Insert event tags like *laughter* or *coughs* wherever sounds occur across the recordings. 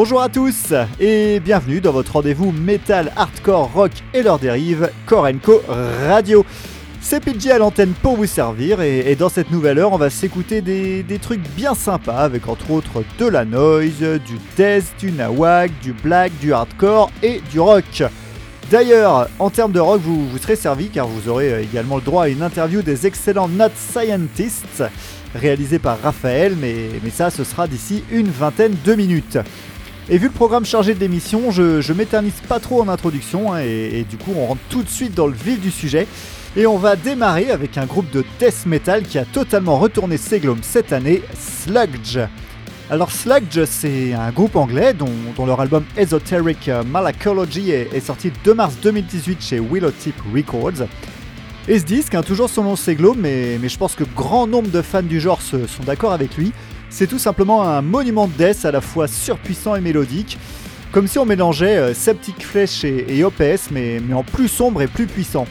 Bonjour à tous et bienvenue dans votre rendez-vous métal, hardcore, rock et leurs dérives, Core Co Radio. C'est PJ à l'antenne pour vous servir et, dans cette nouvelle heure on va s'écouter des, trucs bien sympas avec entre autres de la noise, du death, du nawak, du black, du hardcore et du rock. D'ailleurs, en termes de rock, vous, serez servi car vous aurez également le droit à une interview des excellents Not Scientists réalisée par Raphaël, mais ça ce sera d'ici une vingtaine de minutes. Et vu le programme chargé de l'émission, je, m'éternise pas trop en introduction hein, et, du coup on rentre tout de suite dans le vif du sujet. Et on va démarrer avec un groupe de death metal qui a totalement retourné ses glomes cette année, Sludge. Alors Sludge, c'est un groupe anglais dont, leur album Esoteric Malacology est, sorti le 2 mars 2018 chez Willow Tip Records. Et ce disque, hein, toujours c'est Globe, mais, mais je pense que grand nombre de fans du genre se- sont d'accord avec lui. C'est tout simplement un monument de death à la fois surpuissant et mélodique, comme si on mélangeait euh, Septic Flesh et, OPS, mais, en plus sombre et plus puissant.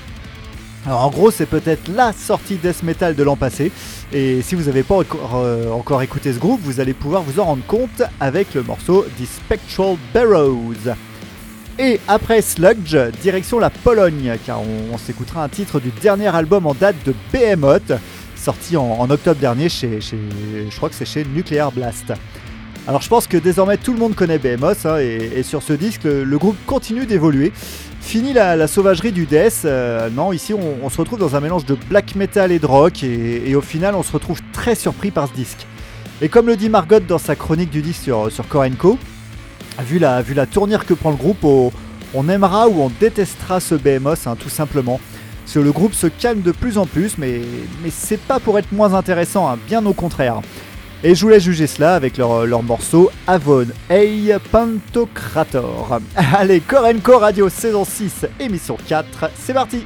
Alors en gros, c'est peut-être la sortie death metal de l'an passé, et si vous n'avez pas encore, euh, encore écouté ce groupe, vous allez pouvoir vous en rendre compte avec le morceau The Spectral Barrows. Et après Sludge, direction la Pologne, car on, on s'écoutera un titre du dernier album en date de Behemoth, sorti en, octobre dernier chez, chez- je crois que c'est chez Nuclear Blast. Alors je pense que désormais tout le monde connaît Behemoth, hein, et, sur ce disque, le, groupe continue d'évoluer. Fini la, sauvagerie du death, euh, non, ici on, se retrouve dans un mélange de black metal et de rock, et, au final on se retrouve très surpris par ce disque. Et comme le dit Margot dans sa chronique du disque sur, sur Core Co, vu la, vu la tournure que prend le groupe, on, on aimera ou on détestera ce BMOS, hein, tout simplement. Le groupe se calme de plus en plus, mais, mais c'est pas pour être moins intéressant, hein, bien au contraire. Et je voulais juger cela avec leur, leur morceau Avon Hey Pantocrator. *laughs* Allez, Korenko Radio saison 6, émission 4, c'est parti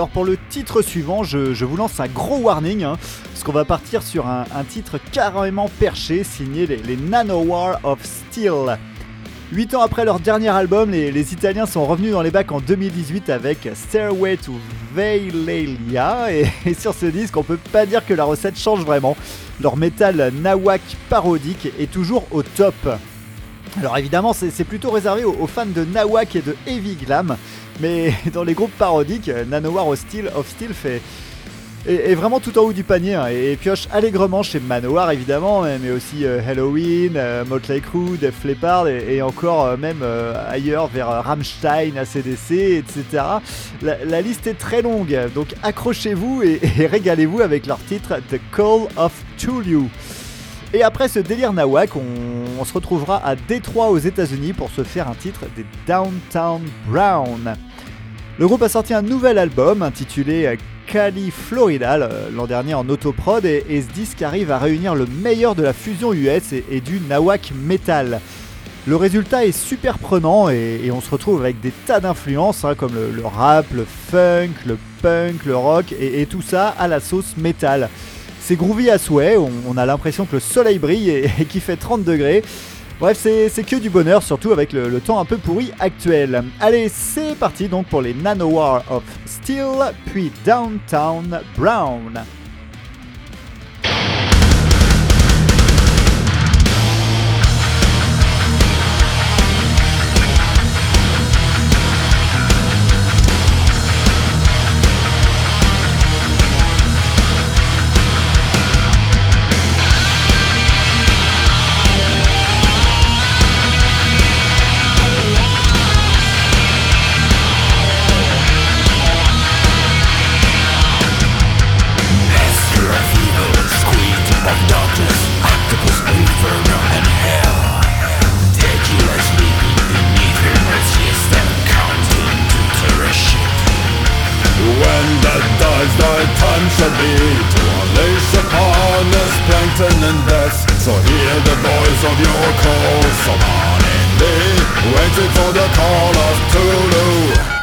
alors pour le titre suivant, je, vous lance un gros warning, hein, parce qu'on va partir sur un, titre carrément perché, signé les, les Nanowar of Steel. Huit ans après leur dernier album, les, Italiens sont revenus dans les bacs en 2018 avec Stairway to Veilelia, et, sur ce disque, on peut pas dire que la recette change vraiment. Leur métal nawak parodique est toujours au top. Alors évidemment, c'est c'est plutôt réservé aux, aux fans de nawak et de heavy glam, mais *laughs* dans les groupes parodiques, Nanowar of Steel, of Steel fait, est, vraiment tout en haut du panier hein, et pioche allègrement chez Manowar évidemment, mais mais aussi euh, Halloween, euh, Motley Crue, Def Leppard et, encore euh, même ailleurs vers Rammstein, ACDC, etc. La, liste est très longue, donc accrochez-vous et, *laughs* et régalez-vous avec leur titre The Call of Tulu. Et après ce délire nawak, on, on se retrouvera à Détroit aux États-Unis pour se faire un titre des Downtown Brown. Le groupe a sorti un nouvel album intitulé euh, Cali Florida le- l'an dernier en autoprod et, et ce disque arrive à réunir le meilleur de la fusion US et, du nawak metal. Le résultat est super prenant et, on se retrouve avec des tas d'influences hein, comme le, rap, le funk, le punk, le rock et, tout ça à la sauce métal. C'est groovy à souhait, on, on a l'impression que le soleil brille et, et qu'il fait 30 degrés. Bref, c'est que du bonheur, surtout avec le, le temps un peu pourri actuel. Allez, c'est parti donc pour les Nanowar of Steel, puis Downtown Brown. Dies, thy time shall be To unleash upon us plankton and death So hear the voice of your call Summoning thee Waiting for the call of Tulu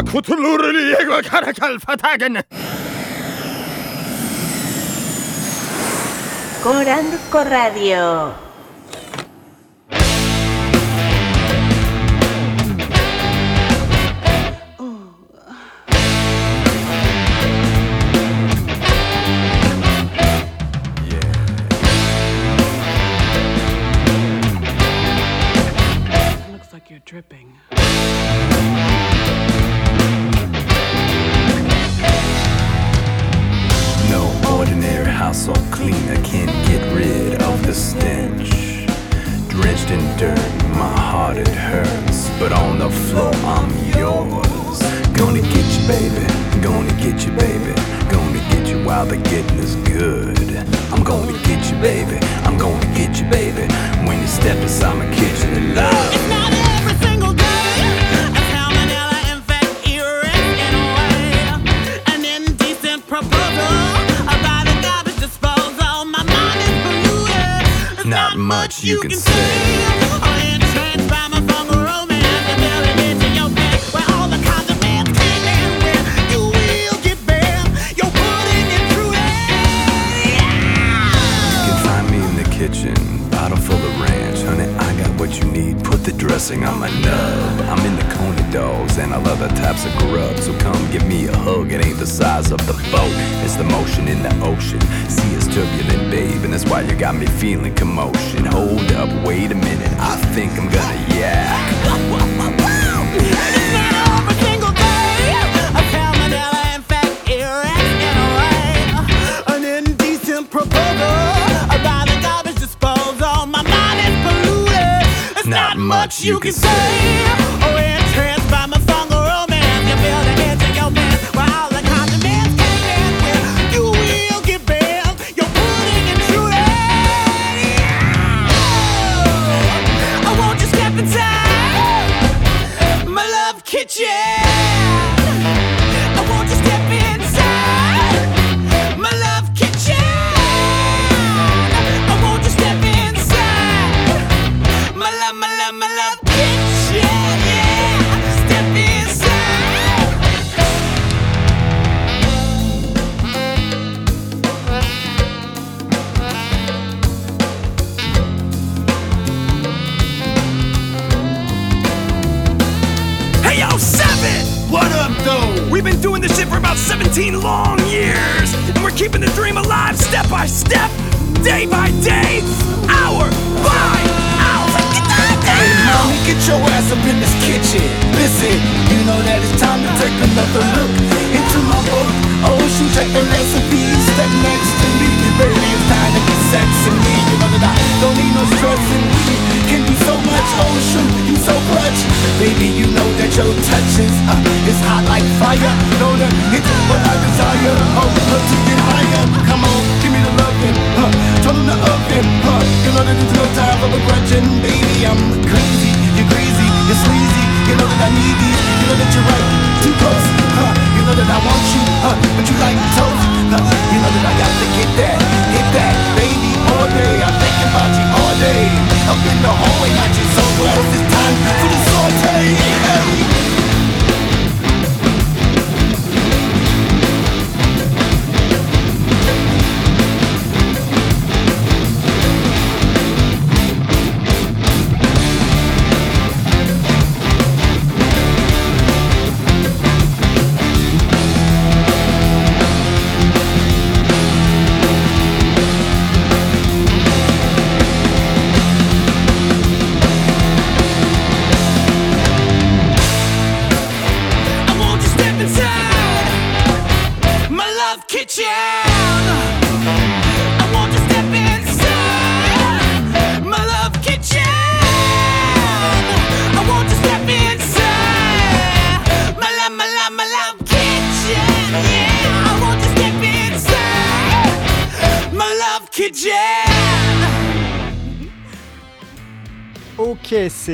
Ja Cthulhu'를 jego karakal fatagen! Coranduco Radio. Looks like you're dripping. house all clean, I can't get rid of the stench. Drenched in dirt, my heart it hurts, but on the floor I'm yours. Gonna get you, baby, gonna get you, baby, gonna get you while the getting is good. I'm gonna get you, baby, I'm gonna get you, baby, when you step inside my kitchen and love. much you, can, can say. dressing, I'm nub. I'm in the Coney dogs and all other types of grub. So come give me a hug, it ain't the size of the boat, it's the motion in the ocean. Sea is turbulent, babe, and that's why you got me feeling commotion. Hold up, wait a minute, I think I'm gonna yak. much you can say.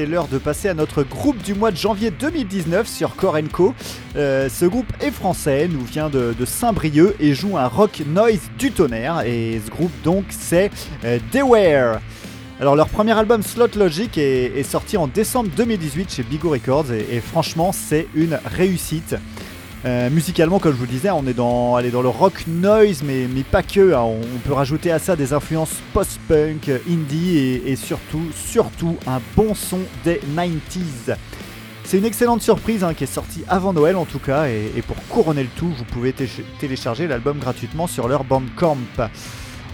L'heure de passer à notre groupe du mois de janvier 2019 sur Korenko. Euh, ce groupe est français, nous vient de, Saint-Brieuc et joue un rock noise du tonnerre. Et ce groupe donc c'est euh. Alors leur premier album Slot Logic est, sorti en décembre 2018 chez Bigo Records et franchement c'est une réussite. Euh, musicalement, comme je vous disais, on est dans, dans le rock noise, mais, mais pas que. hein. On, peut rajouter à ça des influences post-punk, indie et, surtout, surtout un bon son des 90s. C'est une excellente surprise hein, qui est sortie avant Noël en tout cas, et, pour couronner le tout, vous pouvez té- télécharger l'album gratuitement sur leur Bandcamp.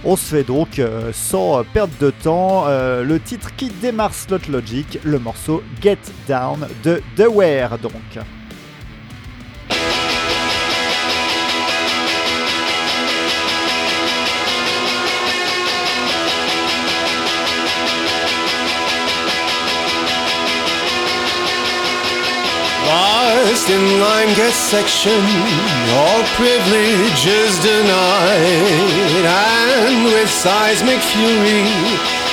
On se fait donc, euh, sans perdre de temps, euh, le titre qui démarre Slot Logic, le morceau Get Down de The Wear donc. Lost in line, get section, all privileges denied. And with seismic fury,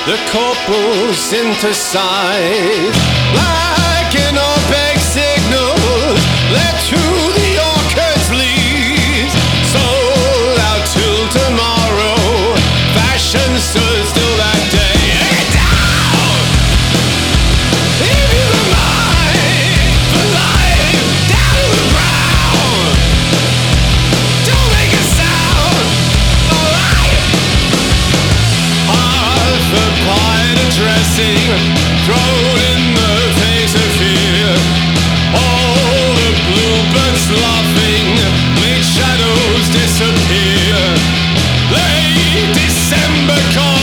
the corporal synthesize. Like an OPEC signal, let December call.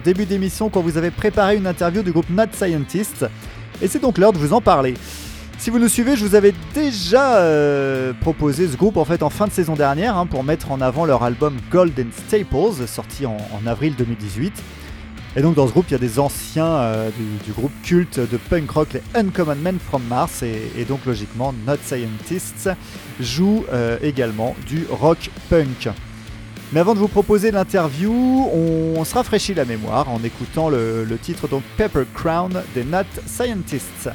Début d'émission qu'on vous avait préparé une interview du groupe Not Scientist, et c'est donc l'heure de vous en parler. Si vous nous suivez, je vous avais déjà euh, proposé ce groupe en fait en fin de saison dernière hein, pour mettre en avant leur album Golden Staples, sorti en, avril 2018. Et donc dans ce groupe, il y a des anciens euh, du, groupe culte de punk rock, les Uncommon Men from Mars, et, et donc logiquement, Not Scientists joue euh, également du rock punk. Mais avant de vous proposer l'interview, on, se rafraîchit la mémoire en écoutant le, titre donc Pepper Crown des Not Scientists.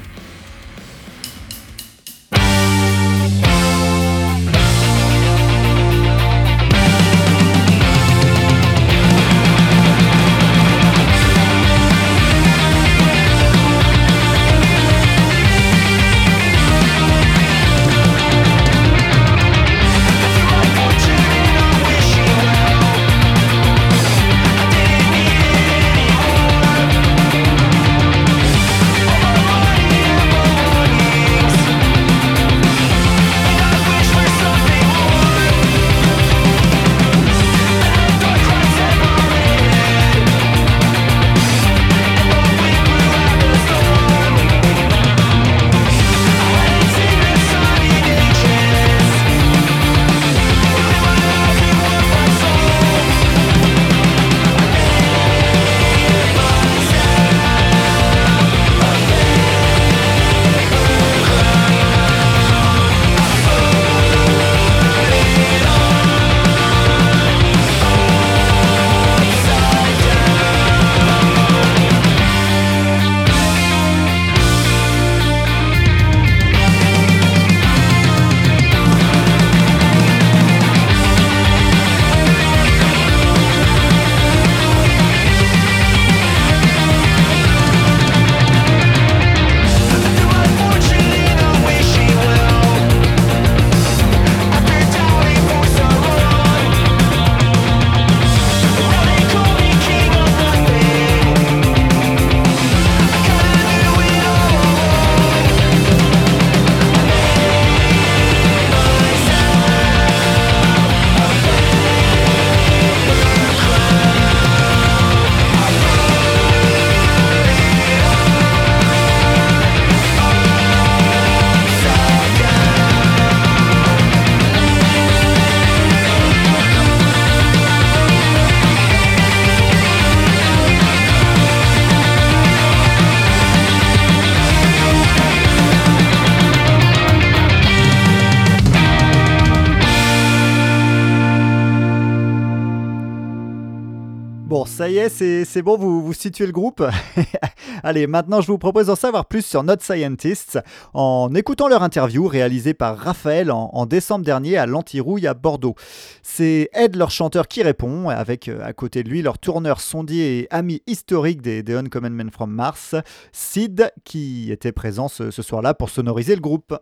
C'est bon, vous, vous situez le groupe *laughs* Allez, maintenant je vous propose d'en savoir plus sur Not Scientists en écoutant leur interview réalisée par Raphaël en, décembre dernier à l'Antirouille à Bordeaux. C'est Ed, leur chanteur, qui répond, avec euh, à côté de lui leur tourneur sondier et ami historique des, des Uncommon Men from Mars, Sid, qui était présent ce, ce soir-là pour sonoriser le groupe.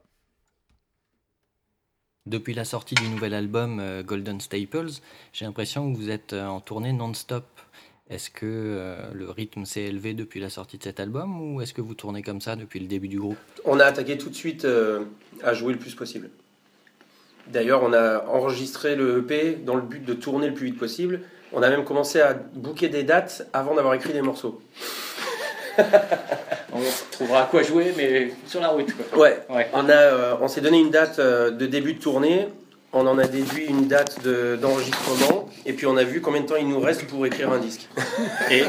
Depuis la sortie du nouvel album euh, Golden Staples, j'ai l'impression que vous êtes euh, en tournée non-stop. Est-ce que euh, le rythme s'est élevé depuis la sortie de cet album ou est-ce que vous tournez comme ça depuis le début du groupe? On a attaqué tout de suite euh, à jouer le plus possible. D'ailleurs, on a enregistré le EP dans le but de tourner le plus vite possible. On a même commencé à booker des dates avant d'avoir écrit des morceaux. *laughs* On trouvera à quoi jouer, mais sur la route. Quoi. Ouais, Ouais. on, a, euh, on s'est donné une date euh, de début de tournée, on en a déduit une date de- d'enregistrement, et puis on a vu combien de temps il nous reste pour écrire un disque. *laughs* Et,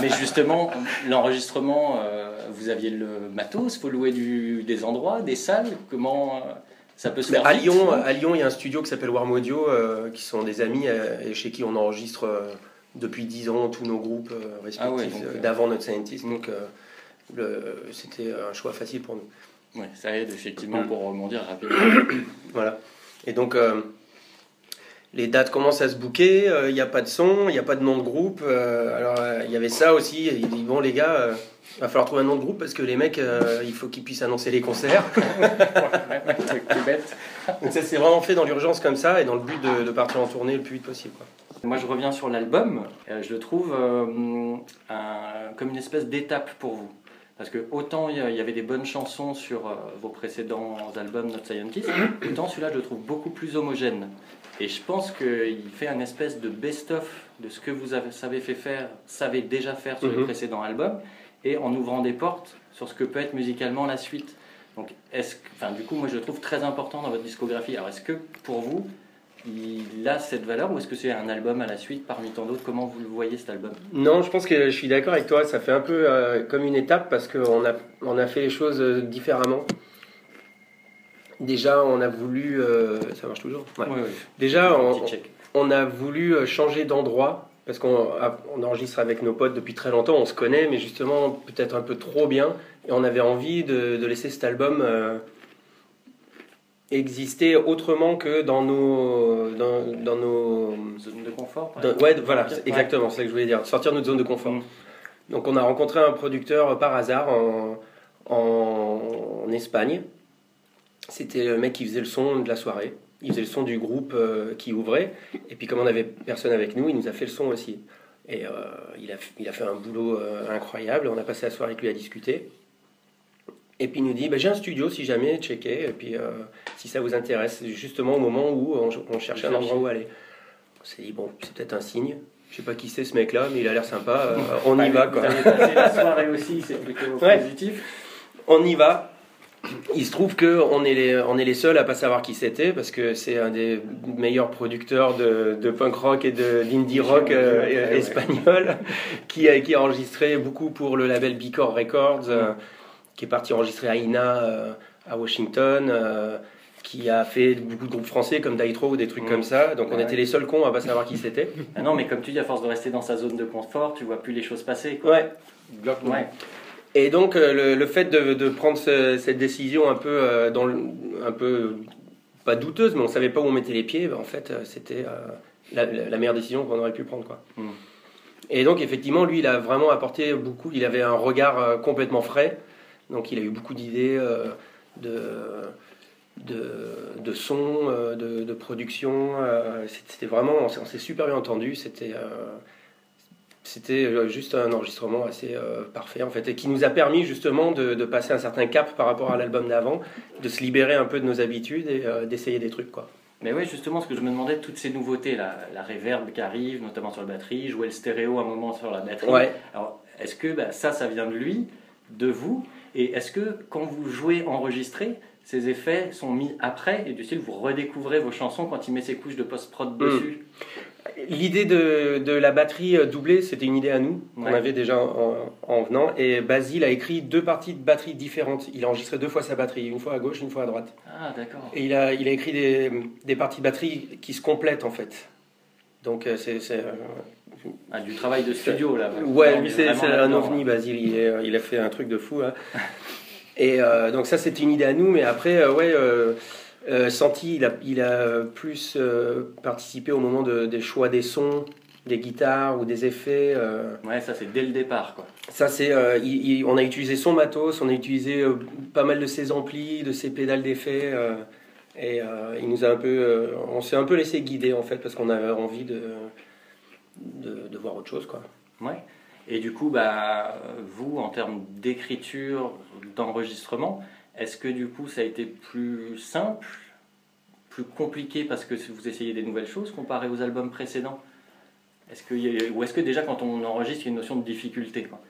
mais justement, l'enregistrement, euh, vous aviez le matos, faut louer du, des endroits, des salles. Comment euh, ça peut se faire à vite, Lyon, à Lyon, il y a un studio qui s'appelle Warm Audio, euh, qui sont des amis et chez qui on enregistre depuis 10 ans tous nos groupes respectifs Ah ouais, donc, euh, d'avant notre scientist. Donc euh, le- c'était un choix facile pour nous. Ouais, ça aide effectivement Mm. pour rebondir rapidement. *coughs* Voilà. Et donc euh, les dates commencent à se bouquer, euh, il n'y a pas de son, il n'y a pas de nom de groupe. euh, alors euh, il y avait ça aussi, il dit bon les gars, euh, va falloir trouver un nom de groupe parce que les mecs, euh, il faut qu'ils puissent annoncer les concerts. C'est *laughs* bête. Donc ça s'est vraiment fait dans l'urgence comme ça et dans le but de, de partir en tournée le plus vite possible. quoi. Moi, je reviens sur l'album. Euh, je le trouve euh, un- comme une espèce d'étape pour vous. Parce que autant il y avait des bonnes chansons sur euh, vos précédents albums Not Scientist, *clears throat* autant celui-là, je le trouve beaucoup plus homogène. Et je pense qu'il fait un espèce de best-of de ce que vous avez, savez, fait faire, savez déjà faire sur les Mhm. précédents albums, et en ouvrant des portes sur ce que peut être musicalement la suite. Donc, est-ce enfin, du coup, moi, je le trouve très important dans votre discographie. Alors, est-ce que pour vous, il a cette valeur ou est-ce que c'est un album à la suite parmi tant d'autres? Comment vous le voyez cet album? Non, je pense que je suis d'accord avec toi. Ça fait un peu euh, comme une étape parce qu'on a, on a fait les choses euh, différemment. Déjà, on a voulu. euh, ça marche toujours? Ouais. Oui, oui. Déjà, on, a voulu changer d'endroit parce qu'on on enregistre avec nos potes depuis très longtemps, on se connaît, mais justement peut-être un peu trop bien. Et on avait envie de, de laisser cet album euh, exister autrement que dans nos, dans, dans nos Zone de confort dans- ouais, voilà, exactement, c'est ça que je voulais dire. Sortir de notre zone de confort. Mm. Donc on a rencontré un producteur par hasard en, en, en Espagne. C'était le mec qui faisait le son de la soirée. Il faisait le son du groupe euh, qui ouvrait. Et puis comme on avait personne avec nous, il nous a fait le son aussi. Et euh, il, a, il a fait un boulot euh, incroyable. On a passé la soirée avec lui à discuter. Et puis il nous dit, bah, j'ai un studio si jamais, checker. Et puis euh, si ça vous intéresse, justement au moment où on, on cherchait un endroit où aller. On s'est dit, bon, c'est peut-être un signe. Je sais pas qui c'est ce mec-là, mais il a l'air sympa. euh, *laughs* on y va, Vous quoi. la soirée aussi, c'est plutôt *laughs* Ouais. positif. On y va. Il se trouve que on est les, on est les seuls à pas savoir qui c'était parce que c'est un des meilleurs producteurs de, de punk rock et de d'indie rock euh, Ouais, ouais. espagnol *laughs* qui a, qui a enregistré beaucoup pour le label Bicor Records, qui est parti enregistrer à Ina euh, à Washington, euh, qui a fait beaucoup de groupes français comme Daitro ou des trucs Mm. comme ça. Donc on Ouais. était les seuls cons à pas savoir qui c'était. *laughs* Ah non, mais comme tu dis, à force de rester dans sa zone de confort, tu vois plus les choses passer. Quoi. Ouais. Ouais. Et donc euh, le, le fait de, de prendre ce- cette décision un peu euh, dans le- un peu pas douteuse, mais on savait pas où on mettait les pieds, en fait euh, c'était euh, la, meilleure décision qu'on aurait pu prendre quoi. Mm. Et donc effectivement lui il a vraiment apporté beaucoup, il avait un regard euh, complètement frais, donc il a eu beaucoup d'idées euh, de de, de son, euh, de, de production. euh, c'était vraiment, on s'est- super bien entendu. C'était c'était juste un enregistrement assez euh, parfait en fait et qui nous a permis justement de, de passer un certain cap par rapport à l'album d'avant, de se libérer un peu de nos habitudes et euh, d'essayer des trucs quoi. Mais oui, justement, ce que je me demandais, toutes ces nouveautés, la, la reverb qui arrive, notamment sur la batterie, jouer le stéréo à un moment sur la batterie. Ouais. Alors, est-ce que bah, ça, ça vient de lui, de vous? Et est-ce que quand vous jouez enregistré, ces effets sont mis après et du style, vous redécouvrez vos chansons quand il met ses couches de post-prod dessus? L'idée de, de la batterie euh, doublée, c'était une idée à nous, qu'on Ouais. avait déjà en, en venant. Et Basile a écrit deux parties de batterie différentes. Il a enregistré deux fois sa batterie, une fois à gauche, une fois à droite. Ah, d'accord. Et il a, il a écrit des, des parties de batterie qui se complètent en fait. Donc euh, c'est, c'est, euh, Ah, du travail de studio là. Ouais, lui est c'est c'est un ovni, Basile. Il, est- il a fait un truc de fou. hein. Et euh, donc ça c'était une idée à nous, mais après euh, ouais, euh, euh, Santi il a, il a plus euh, participé au moment de- des choix des sons, des guitares ou des effets. euh. Ouais, ça c'est dès le départ quoi. Ça c'est, euh, on a utilisé son matos, on a utilisé euh, pas mal de ses amplis, de ses pédales d'effets. Et euh, il nous a un peu, euh, on s'est un peu laissé guider en fait parce qu'on avait envie de, de, voir autre chose quoi. Ouais. Et du coup, bah, vous, en termes d'écriture, d'enregistrement, est-ce que du coup ça a été plus simple, plus compliqué parce que vous essayez des nouvelles choses comparé aux albums précédents? Est-ce que, Ou est-ce que déjà quand on enregistre, il y a une notion de difficulté quoi?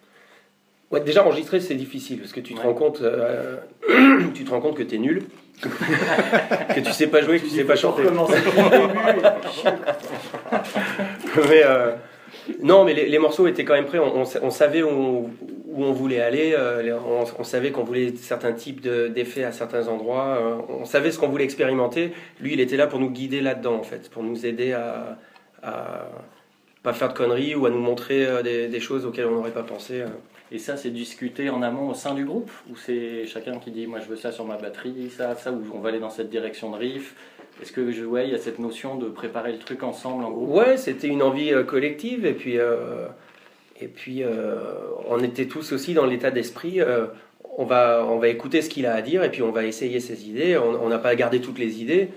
Ouais, déjà enregistrer c'est difficile parce que tu te Ouais. rends compte, euh, *coughs* tu te rends compte que t'es nul, *laughs* que tu sais pas jouer, que tu sais pas chanter. *laughs* mais euh, non, mais les, les morceaux étaient quand même prêts. On, on sa- on savait où, où on voulait aller. euh, on, on savait qu'on voulait certains types de- d'effets à certains endroits. euh, on savait ce qu'on voulait expérimenter. Lui, il était là pour nous guider là-dedans, en fait, pour nous aider à, à pas faire de conneries ou à nous montrer euh, des, des choses auxquelles on n'aurait pas pensé. Et ça, c'est discuté en amont au sein du groupe Ou c'est chacun qui dit, moi je veux ça sur ma batterie, ça, ça, ou on va aller dans cette direction de riff Est-ce que je, ouais, il y a cette notion de préparer le truc ensemble en groupe? Ouais, c'était une envie euh, collective et puis euh, et puis euh, on était tous aussi dans l'état d'esprit. on va on va écouter ce qu'il a à dire et puis on va essayer ses idées. On n'a pas gardé toutes les idées,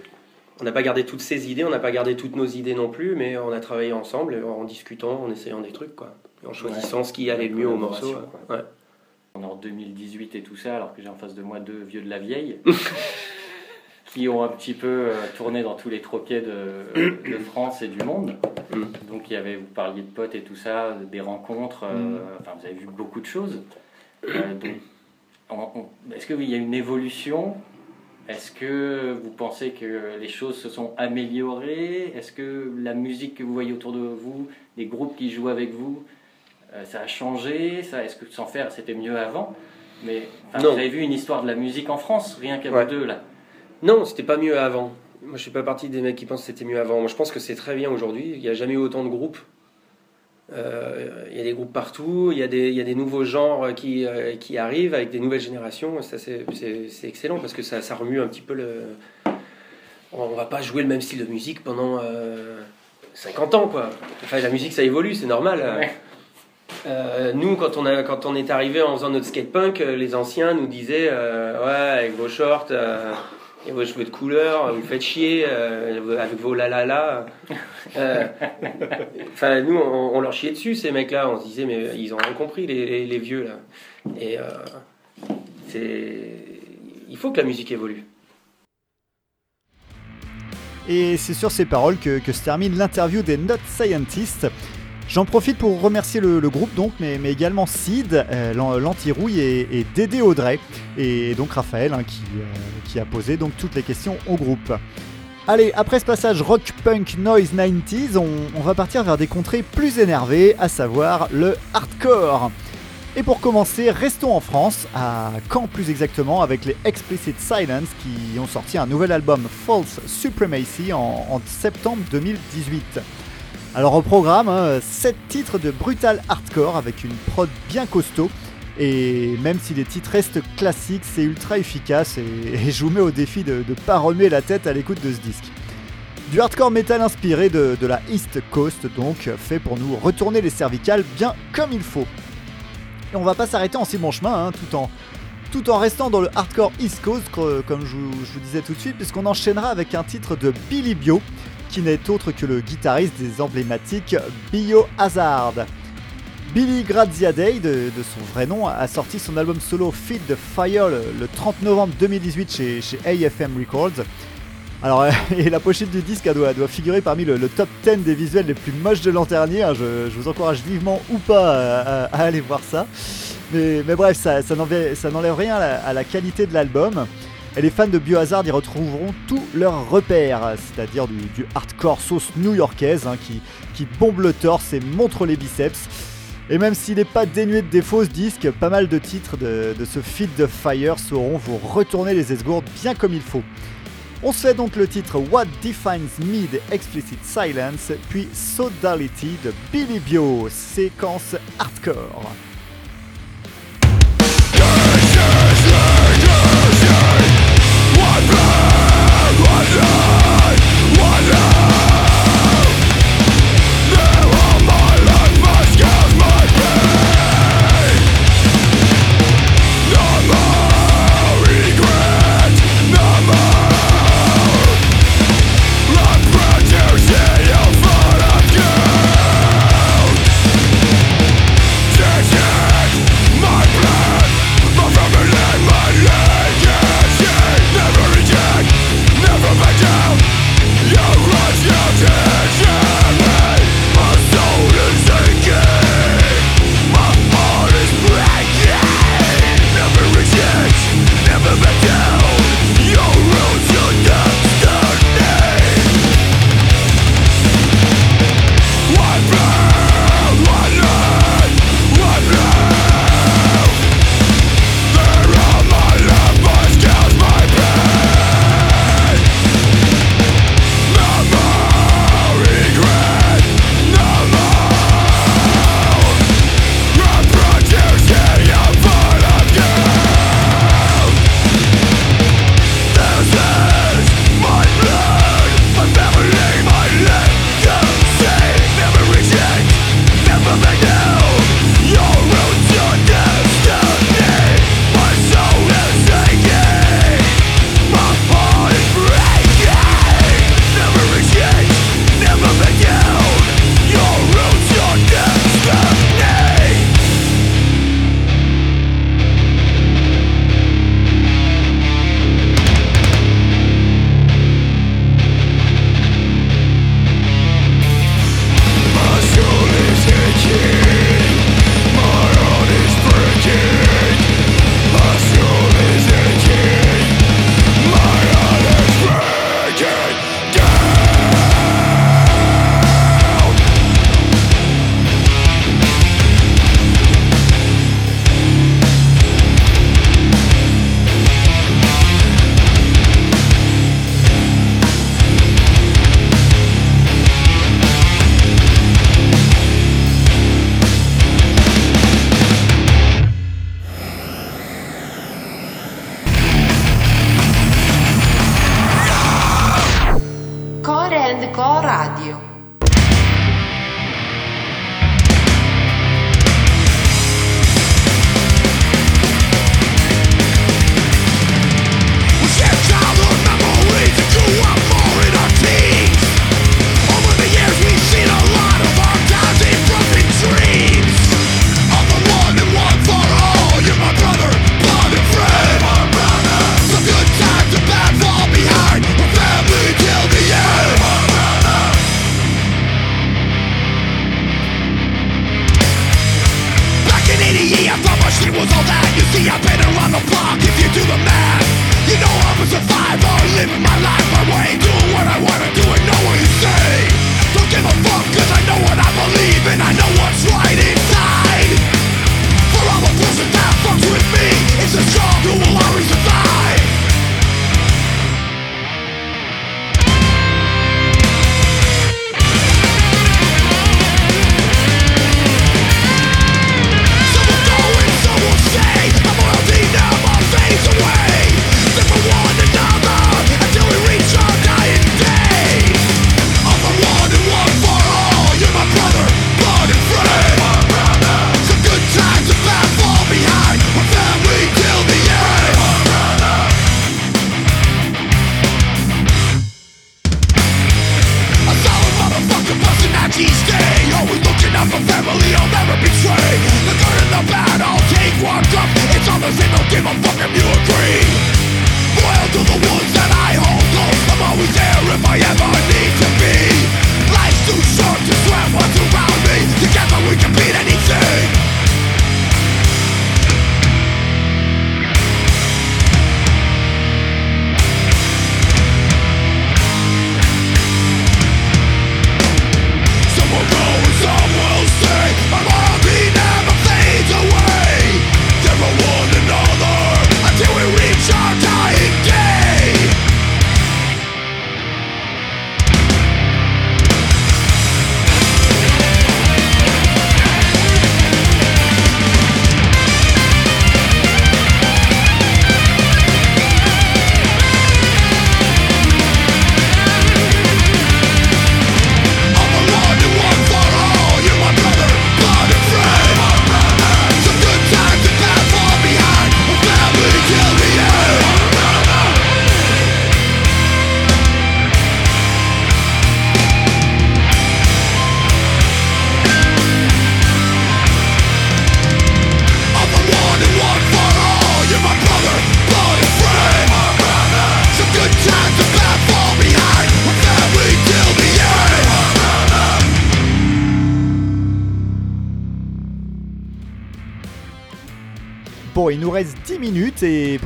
on n'a pas gardé toutes ses idées, on n'a pas gardé toutes nos idées non plus, mais on a travaillé ensemble en discutant, en essayant des trucs quoi, en choisissant ce qui allait le mieux au morceau. Ouais. On est en 2018 et tout ça, alors que j'ai en face de moi deux vieux de la vieille *laughs* qui ont un petit peu euh, tourné dans tous les troquets de, *coughs* de France et du monde. Mm. Donc il y avait, vous parliez de potes et tout ça, des rencontres, euh, Mm. enfin vous avez vu beaucoup de choses. Euh, donc, est-ce qu'il y a une évolution? Est-ce que vous pensez que les choses se sont améliorées? Est-ce que la musique que vous voyez autour de vous, les groupes qui jouent avec vous, ça a changé ça, Est-ce que sans faire c'était mieux avant? Mais enfin, vous avez vu une histoire de la musique en France, rien qu'à Ouais. vous deux là. Non, c'était pas mieux avant. Moi, je suis pas partie des mecs qui pensent que c'était mieux avant. Moi, je pense que c'est très bien aujourd'hui. Il n'y a jamais eu autant de groupes. Euh, Il y a des groupes partout. Il y a des, il y a des nouveaux genres qui, euh, qui arrivent avec des nouvelles générations. Ça, c'est excellent parce que ça, ça remue un petit peu le. On va pas jouer le même style de musique pendant euh, 50 ans, quoi. Enfin, la musique, ça évolue, c'est normal. Ouais. Euh, nous, quand on, a, quand on est arrivé en faisant notre skatepunk, euh, les anciens nous disaient euh, Ouais, avec vos shorts euh, et vos cheveux de couleur, vous faites chier, avec vos la la la. Enfin, nous, on, leur chiait dessus, ces mecs-là. On se disait Mais ils ont rien compris, les, vieux, là. Et. Il faut que la musique évolue. Et c'est sur ces paroles que, que se termine l'interview des Not Scientists. J'en profite pour remercier le, groupe donc, mais, également Sid, euh, l'an- l'anti-rouille et, Dédé Audrey, et donc Raphaël hein, qui, euh, qui a posé donc toutes les questions au groupe. Allez, après ce passage rock, punk, noise 90s, on, va partir vers des contrées plus énervées, à savoir le hardcore. Et pour commencer, restons en France, à Caen plus exactement, avec les Explicit Silence qui ont sorti un nouvel album False Supremacy en septembre 2018. Alors au programme, 7 titres de brutal hardcore avec une prod bien costaud. Et même si les titres restent classiques, c'est ultra efficace et, je vous mets au défi de ne pas remuer la tête à l'écoute de ce disque. Du hardcore metal inspiré de, la East Coast, donc fait pour nous retourner les cervicales bien comme il faut. Et on va pas s'arrêter en si bon chemin, hein, tout, en, restant dans le hardcore East Coast, co- comme je vous disais tout de suite, puisqu'on enchaînera avec un titre de Billy Bio, qui n'est autre que le guitariste des emblématiques Biohazard. Billy Graziadei, de, de son vrai nom, a sorti son album solo Feed the Fire le, le 30 novembre 2018 chez, AFM Records. Alors, euh, *laughs* et la pochette du disque doit, figurer parmi le, top 10 des visuels les plus moches de l'an dernier. hein. Je, vous encourage vivement ou pas à, à aller voir ça. Mais, bref, ça, n'enlève rien à la qualité de l'album. Et les fans de Biohazard y retrouveront tous leurs repères, c'est-à-dire du, hardcore sauce new-yorkaise hein, qui, qui bombe le torse et montre les biceps. Et même s'il n'est pas dénué de défauts ce disque, pas mal de titres de, de ce Feed the Fire sauront vous retourner les esgourdes bien comme il faut. On se fait donc le titre What Defines Me de Explicit Silence, puis Sodality de Billy Bio, séquence hardcore. Core and Co Radio.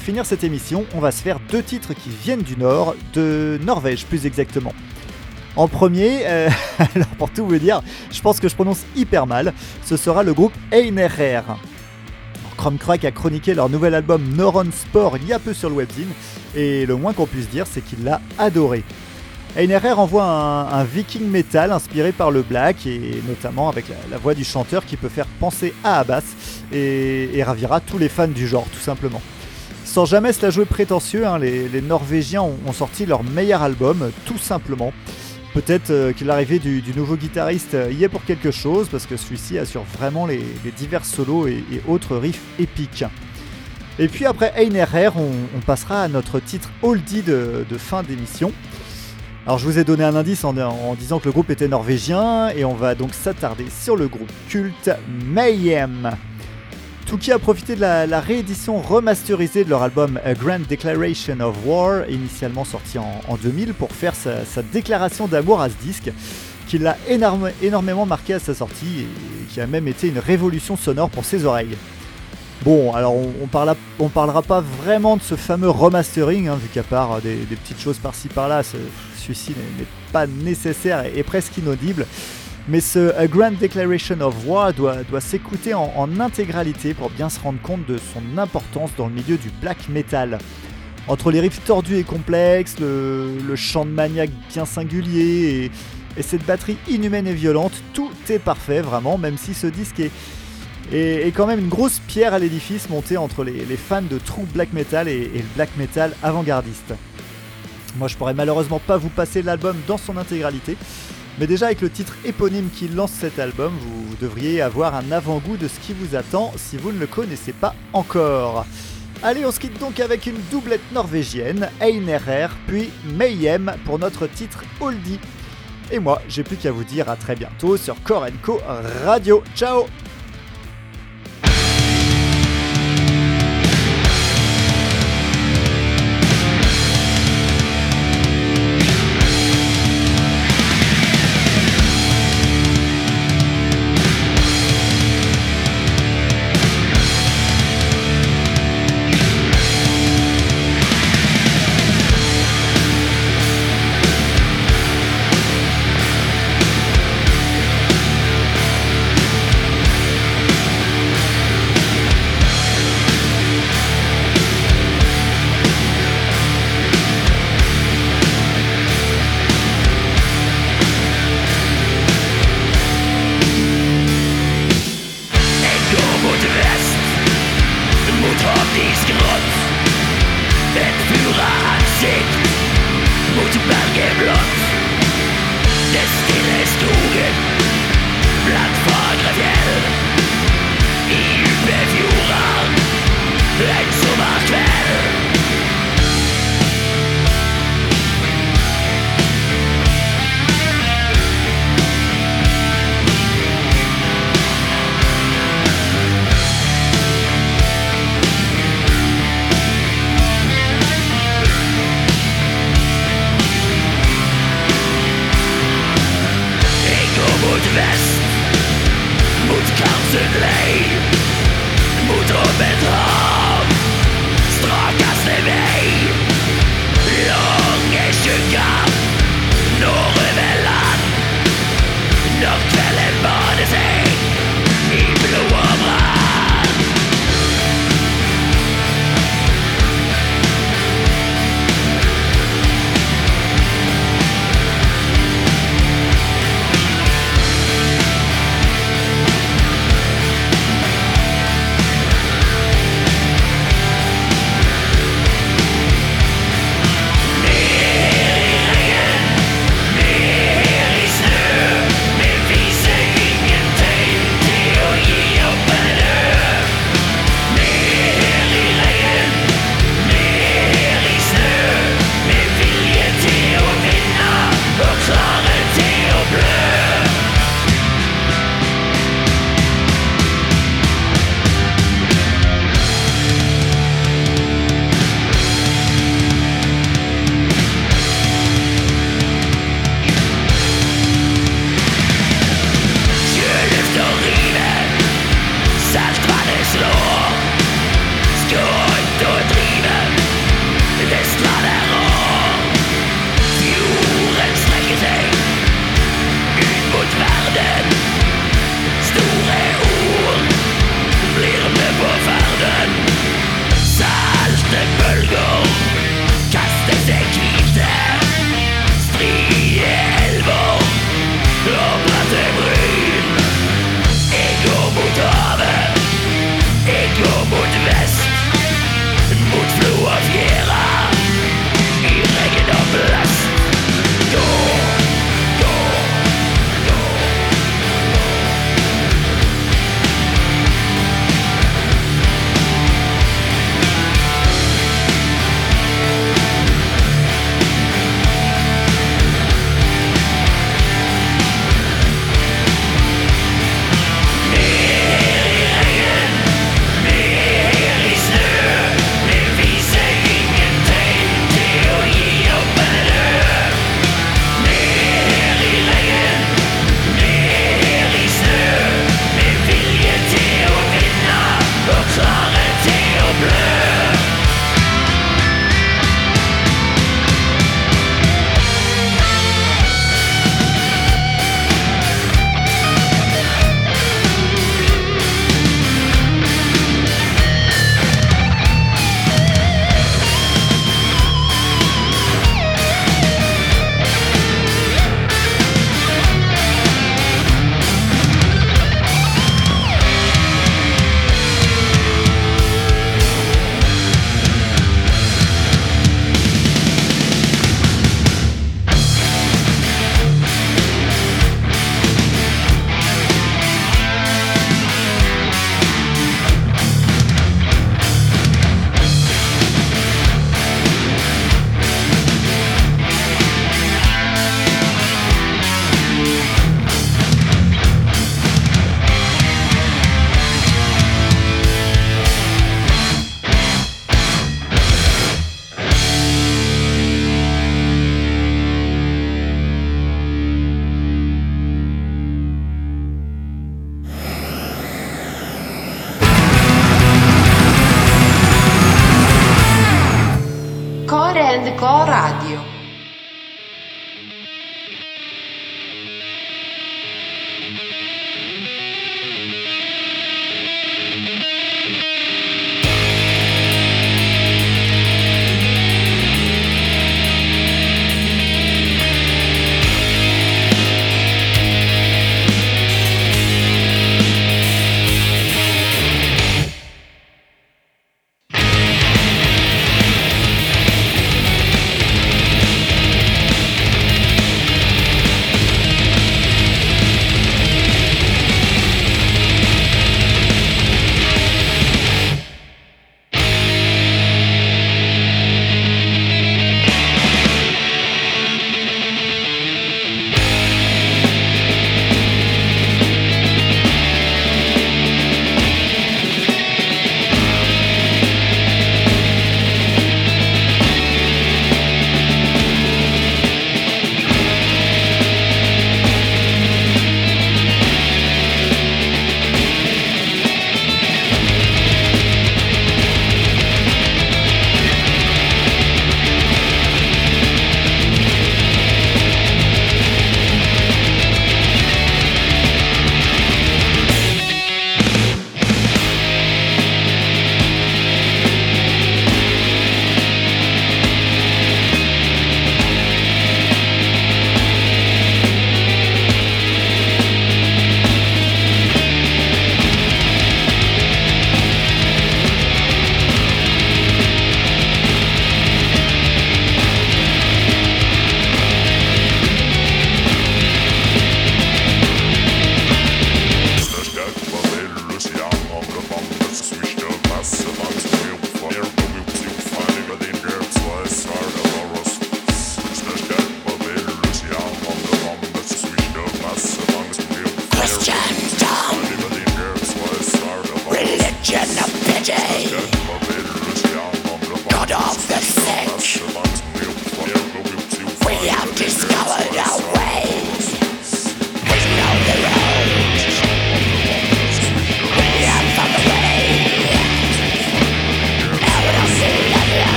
Pour finir cette émission, on va se faire deux titres qui viennent du Nord, de Norvège plus exactement. En premier, euh, *laughs* alors pour tout vous dire, je pense que je prononce hyper mal, ce sera le groupe Einerer. Crack a chroniqué leur nouvel album Noron Sport il y a peu sur le webzine, et le moins qu'on puisse dire, c'est qu'il l'a adoré. Einerer envoie un, viking metal inspiré par le black, et notamment avec la, voix du chanteur qui peut faire penser à Abbas, et, ravira tous les fans du genre, tout simplement. Sans jamais se la jouer prétentieux, hein, les, Norvégiens ont, sorti leur meilleur album, tout simplement. Peut-être euh, que l'arrivée du, nouveau guitariste y est pour quelque chose, parce que celui-ci assure vraiment les, divers solos et, autres riffs épiques. Et puis après Einerer, on, on, passera à notre titre oldie de, fin d'émission. Alors je vous ai donné un indice en, disant que le groupe était norvégien, et on va donc s'attarder sur le groupe culte Mayhem. Tuki a profité de la, réédition remasterisée de leur album Grand Declaration of War, initialement sorti en, en 2000, pour faire sa, déclaration d'amour à ce disque, qui l'a énormément marqué à sa sortie et qui a même été une révolution sonore pour ses oreilles. Bon, alors on, on, parla, on parlera pas vraiment de ce fameux remastering, hein, vu qu'à part des, des, petites choses par-ci par-là, celui-ci n'est pas nécessaire et presque inaudible. Mais ce A Grand Declaration of War doit, doit s'écouter en, intégralité pour bien se rendre compte de son importance dans le milieu du black metal. Entre les riffs tordus et complexes, le, chant de maniaque bien singulier et, et, cette batterie inhumaine et violente, tout est parfait vraiment, même si ce disque est, est, est quand même une grosse pierre à l'édifice montée entre les, les, fans de true black metal et, et le black metal avant-gardiste. Moi je pourrais malheureusement pas vous passer l'album dans son intégralité, mais déjà avec le titre éponyme qui lance cet album, vous devriez avoir un avant-goût de ce qui vous attend si vous ne le connaissez pas encore. Allez, on se quitte donc avec une doublette norvégienne, Einerer, puis Mayhem pour notre titre Oldie. Et moi, j'ai plus qu'à vous dire à très bientôt sur Korenko Radio. Ciao